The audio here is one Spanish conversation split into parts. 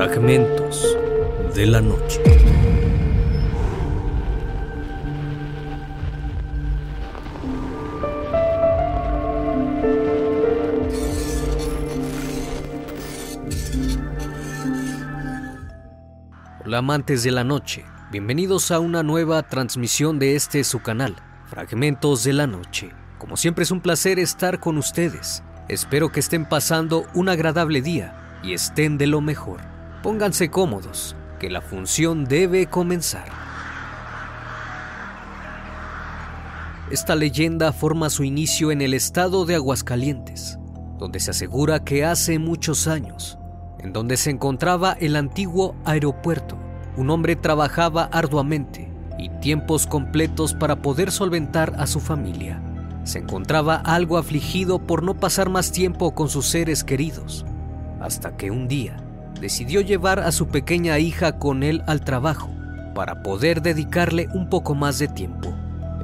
Fragmentos de la noche. Hola amantes de la noche, bienvenidos a una nueva transmisión de este su canal, Fragmentos de la Noche. Como siempre es un placer estar con ustedes. Espero que estén pasando un agradable día y estén de lo mejor. Pónganse cómodos, que la función debe comenzar. Esta leyenda forma su inicio en el estado de Aguascalientes, donde se asegura que hace muchos años, en donde se encontraba el antiguo aeropuerto, un hombre trabajaba arduamente y tiempos completos para poder solventar a su familia. Se encontraba algo afligido por no pasar más tiempo con sus seres queridos, hasta que un día decidió llevar a su pequeña hija con él al trabajo para poder dedicarle un poco más de tiempo.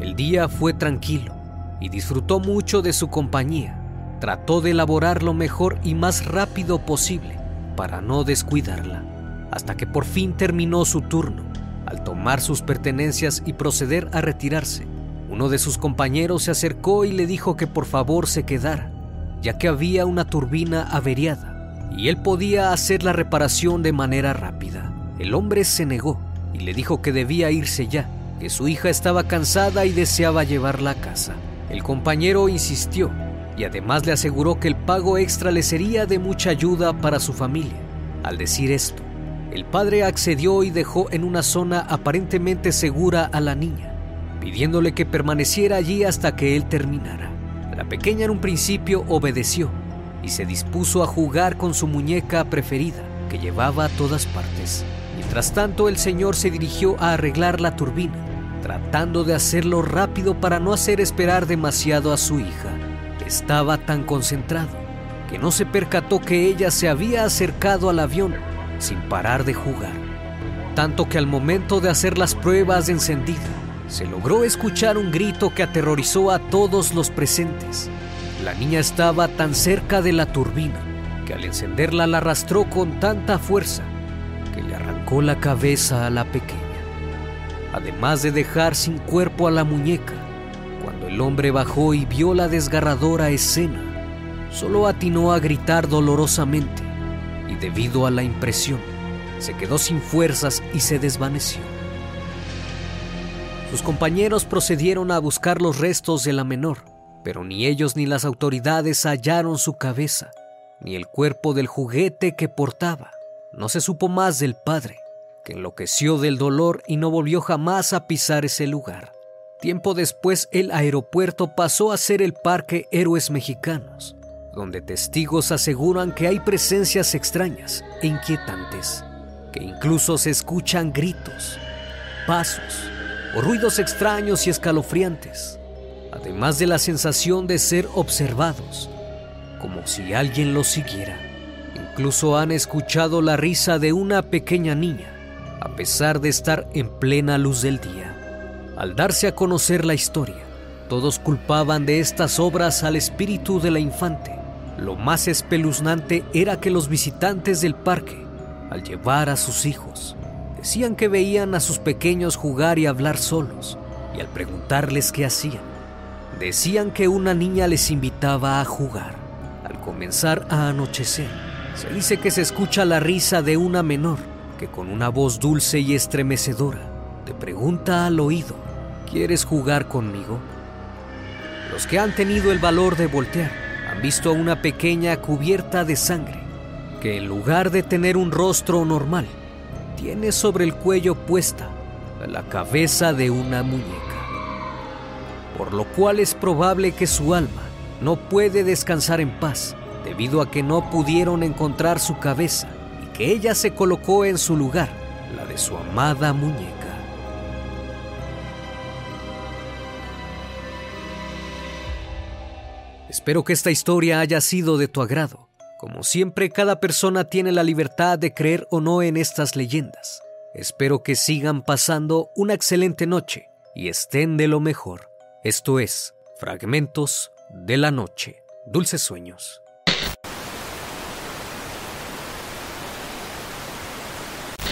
El día fue tranquilo y disfrutó mucho de su compañía. Trató de elaborar lo mejor y más rápido posible para no descuidarla, hasta que por fin terminó su turno. Al tomar sus pertenencias y proceder a retirarse, uno de sus compañeros se acercó y le dijo que por favor se quedara, ya que había una turbina averiada y él podía hacer la reparación de manera rápida. El hombre se negó y le dijo que debía irse ya, que su hija estaba cansada y deseaba llevarla a casa. El compañero insistió y además le aseguró que el pago extra le sería de mucha ayuda para su familia. Al decir esto, el padre accedió y dejó en una zona aparentemente segura a la niña, pidiéndole que permaneciera allí hasta que él terminara. La pequeña en un principio obedeció y se dispuso a jugar con su muñeca preferida, que llevaba a todas partes. Mientras tanto, el señor se dirigió a arreglar la turbina, tratando de hacerlo rápido para no hacer esperar demasiado a su hija. Estaba tan concentrado que no se percató que ella se había acercado al avión sin parar de jugar. Tanto que al momento de hacer las pruebas de encendida, se logró escuchar un grito que aterrorizó a todos los presentes. La niña estaba tan cerca de la turbina que al encenderla la arrastró con tanta fuerza que le arrancó la cabeza a la pequeña. Además de dejar sin cuerpo a la muñeca, cuando el hombre bajó y vio la desgarradora escena, solo atinó a gritar dolorosamente y debido a la impresión, se quedó sin fuerzas y se desvaneció. Sus compañeros procedieron a buscar los restos de la menor, pero ni ellos ni las autoridades hallaron su cabeza, ni el cuerpo del juguete que portaba. No se supo más del padre, que enloqueció del dolor y no volvió jamás a pisar ese lugar. Tiempo después el aeropuerto pasó a ser el Parque Héroes Mexicanos, donde testigos aseguran que hay presencias extrañas e inquietantes, que incluso se escuchan gritos, pasos o ruidos extraños y escalofriantes además de la sensación de ser observados, como si alguien los siguiera. Incluso han escuchado la risa de una pequeña niña, a pesar de estar en plena luz del día. Al darse a conocer la historia, todos culpaban de estas obras al espíritu de la infante. Lo más espeluznante era que los visitantes del parque, al llevar a sus hijos, decían que veían a sus pequeños jugar y hablar solos, y al preguntarles qué hacían, Decían que una niña les invitaba a jugar. Al comenzar a anochecer, se dice que se escucha la risa de una menor que con una voz dulce y estremecedora te pregunta al oído, ¿quieres jugar conmigo? Los que han tenido el valor de voltear han visto a una pequeña cubierta de sangre que en lugar de tener un rostro normal, tiene sobre el cuello puesta la cabeza de una muñeca por lo cual es probable que su alma no puede descansar en paz debido a que no pudieron encontrar su cabeza y que ella se colocó en su lugar, la de su amada muñeca. Espero que esta historia haya sido de tu agrado. Como siempre, cada persona tiene la libertad de creer o no en estas leyendas. Espero que sigan pasando una excelente noche y estén de lo mejor. Esto es Fragmentos de la Noche. Dulces sueños.